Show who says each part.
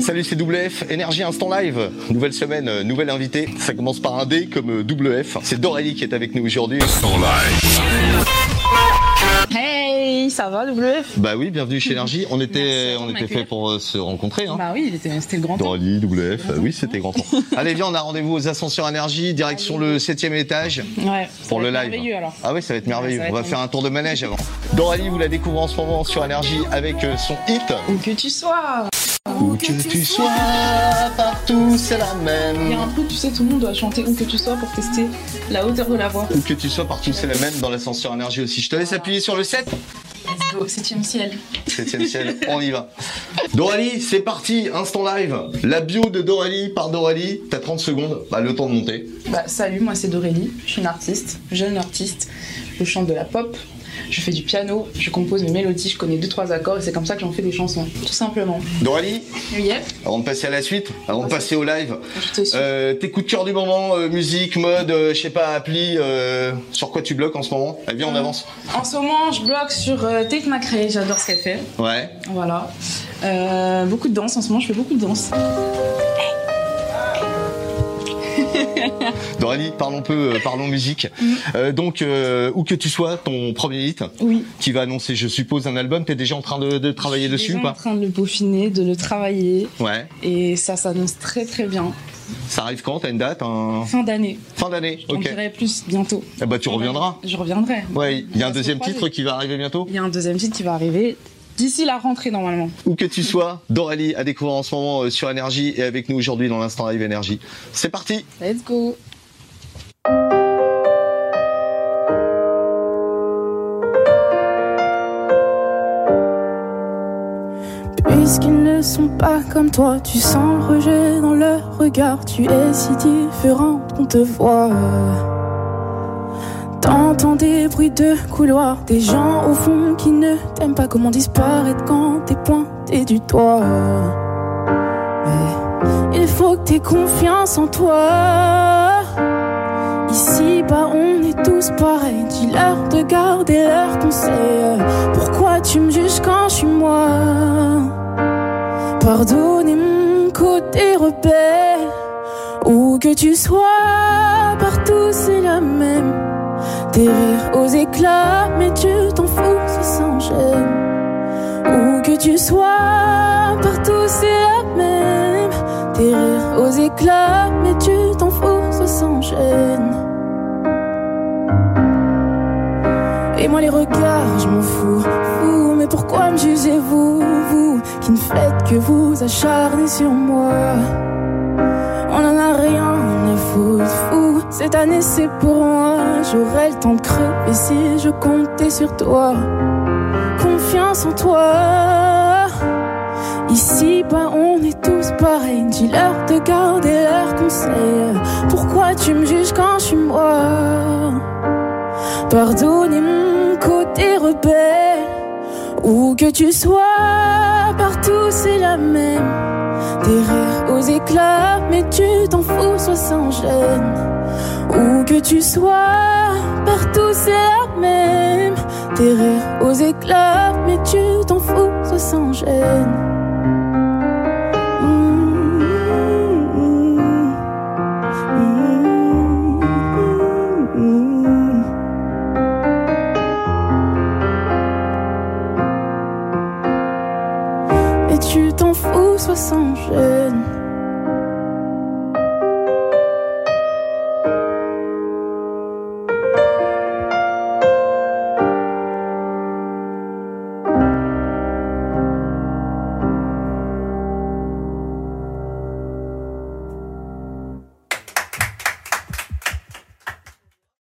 Speaker 1: Salut, c'est WF, Énergie Instant Live. Nouvelle semaine, euh, nouvelle invité. Ça commence par un D comme euh, WF. C'est Dorélie qui est avec nous aujourd'hui.
Speaker 2: Hey, ça va WF
Speaker 1: Bah oui, bienvenue chez Énergie. On était,
Speaker 2: Merci
Speaker 1: on était fait pour euh, se rencontrer. Hein.
Speaker 2: Bah oui, c'était le grand temps.
Speaker 1: Dorélie, WF, euh, oui, c'était grand temps. Allez, viens, on a rendez-vous aux Ascensions Énergie, direction le septième étage.
Speaker 2: Ouais, ça
Speaker 1: pour
Speaker 2: va
Speaker 1: le
Speaker 2: être
Speaker 1: live.
Speaker 2: merveilleux alors.
Speaker 1: Ah oui, ça va être merveilleux.
Speaker 2: va
Speaker 1: on va faire un tour de manège avant. Doralie, vous la découvrez en ce moment sur Énergie avec euh, son hit.
Speaker 2: Où que tu sois.
Speaker 1: Où que tu sois, partout c'est la
Speaker 2: Il y
Speaker 1: même.
Speaker 2: a un truc, tu sais, tout le monde doit chanter où que tu sois pour tester la hauteur de la voix.
Speaker 1: Où que tu sois, partout c'est la même. Dans l'ascenseur Énergie aussi. Je te laisse appuyer sur le 7.
Speaker 2: Let's go, septième ciel.
Speaker 1: Septième ciel, on y va. Doralie, c'est parti, instant live. La bio de Doralie par Doralie. T'as 30 secondes, bah, le temps de monter.
Speaker 2: Bah salut, moi c'est Dorélie, je suis une artiste, jeune artiste. Je chante de la pop, je fais du piano, je compose mes mélodies, je connais deux trois accords et c'est comme ça que j'en fais des chansons, tout simplement.
Speaker 1: Doralie,
Speaker 2: Yep,
Speaker 1: avant de passer à la suite, avant de passer au live,
Speaker 2: je te suis.
Speaker 1: euh, tes coups de cœur du moment, euh, musique, mode, euh, je sais pas, appli, euh, sur quoi tu bloques en ce moment? Allez, viens, on
Speaker 2: Euh,
Speaker 1: avance.
Speaker 2: En ce moment, je bloque sur euh, Tate McRae, j'adore ce qu'elle fait.
Speaker 1: Ouais.
Speaker 2: Voilà. Euh, beaucoup de danse en ce moment, je fais beaucoup de danse.
Speaker 1: Doralie, parlons peu, euh, parlons musique. Euh, donc, euh, où que tu sois, ton premier hit,
Speaker 2: Oui.
Speaker 1: qui va annoncer, je suppose, un album, t'es déjà en train de, de travailler
Speaker 2: Je suis
Speaker 1: dessus ou
Speaker 2: déjà en
Speaker 1: pas
Speaker 2: train de le peaufiner, de le travailler
Speaker 1: Ouais.
Speaker 2: et ça s'annonce très très bien.
Speaker 1: Ça arrive quand T'as une date un...
Speaker 2: Fin d'année.
Speaker 1: Fin d'année, ok.
Speaker 2: dirai plus bientôt.
Speaker 1: Eh bah, tu reviendras.
Speaker 2: Je reviendrai.
Speaker 1: Ouais, il y a un deuxième titre qui va arriver bientôt.
Speaker 2: Il y a un deuxième titre qui va arriver d'ici la rentrée normalement.
Speaker 1: Où que tu sois, Doralie à découvrir en ce moment euh, sur Énergie et avec nous aujourd'hui dans l'instant live Énergie. C'est parti
Speaker 2: Let's go.
Speaker 3: Puisqu'ils ne sont pas comme toi, tu sens le rejet dans leur regard. Tu es si différente qu'on te voit. T'entends des bruits de couloir, des gens au fond qui ne t'aiment pas. Comment disparaître quand t'es pointé du doigt. Mais il faut que t'aies confiance en toi. Ici, bah, on est tous pareils. Dis-leur de garder leurs conseils. Pourquoi tu me juges quand je suis moi? Pardonnez mon côté rebelle. Où que tu sois, Des rires aux éclats, mais tu t'en fous, sans gêne. Où que tu sois, partout c'est la même. Des rires aux éclats, mais tu t'en fous, sans gêne. Et moi les regards, je m'en fous, fou, mais pourquoi me jugez-vous, vous, qui ne faites que vous acharner sur moi? On en a rien à foutre, fou, cette année c'est pour moi, j'aurai le temps de crever si je comptais sur toi. Confiance en toi, ici bah on est tous pareils, dis-leur de garder leurs conseils. Pourquoi tu me juges quand je suis moi? Pardonnez mon côté rebelle. Où que tu sois, partout c'est la même. Des rires aux éclats, mais tu t'en fous, sois sans gêne. Où que tu sois, partout c'est la même. Des rires aux éclats, mais tu t'en fous, sois sans gêne. Mmh, mmh, tu t'en fous, sois sans gêne.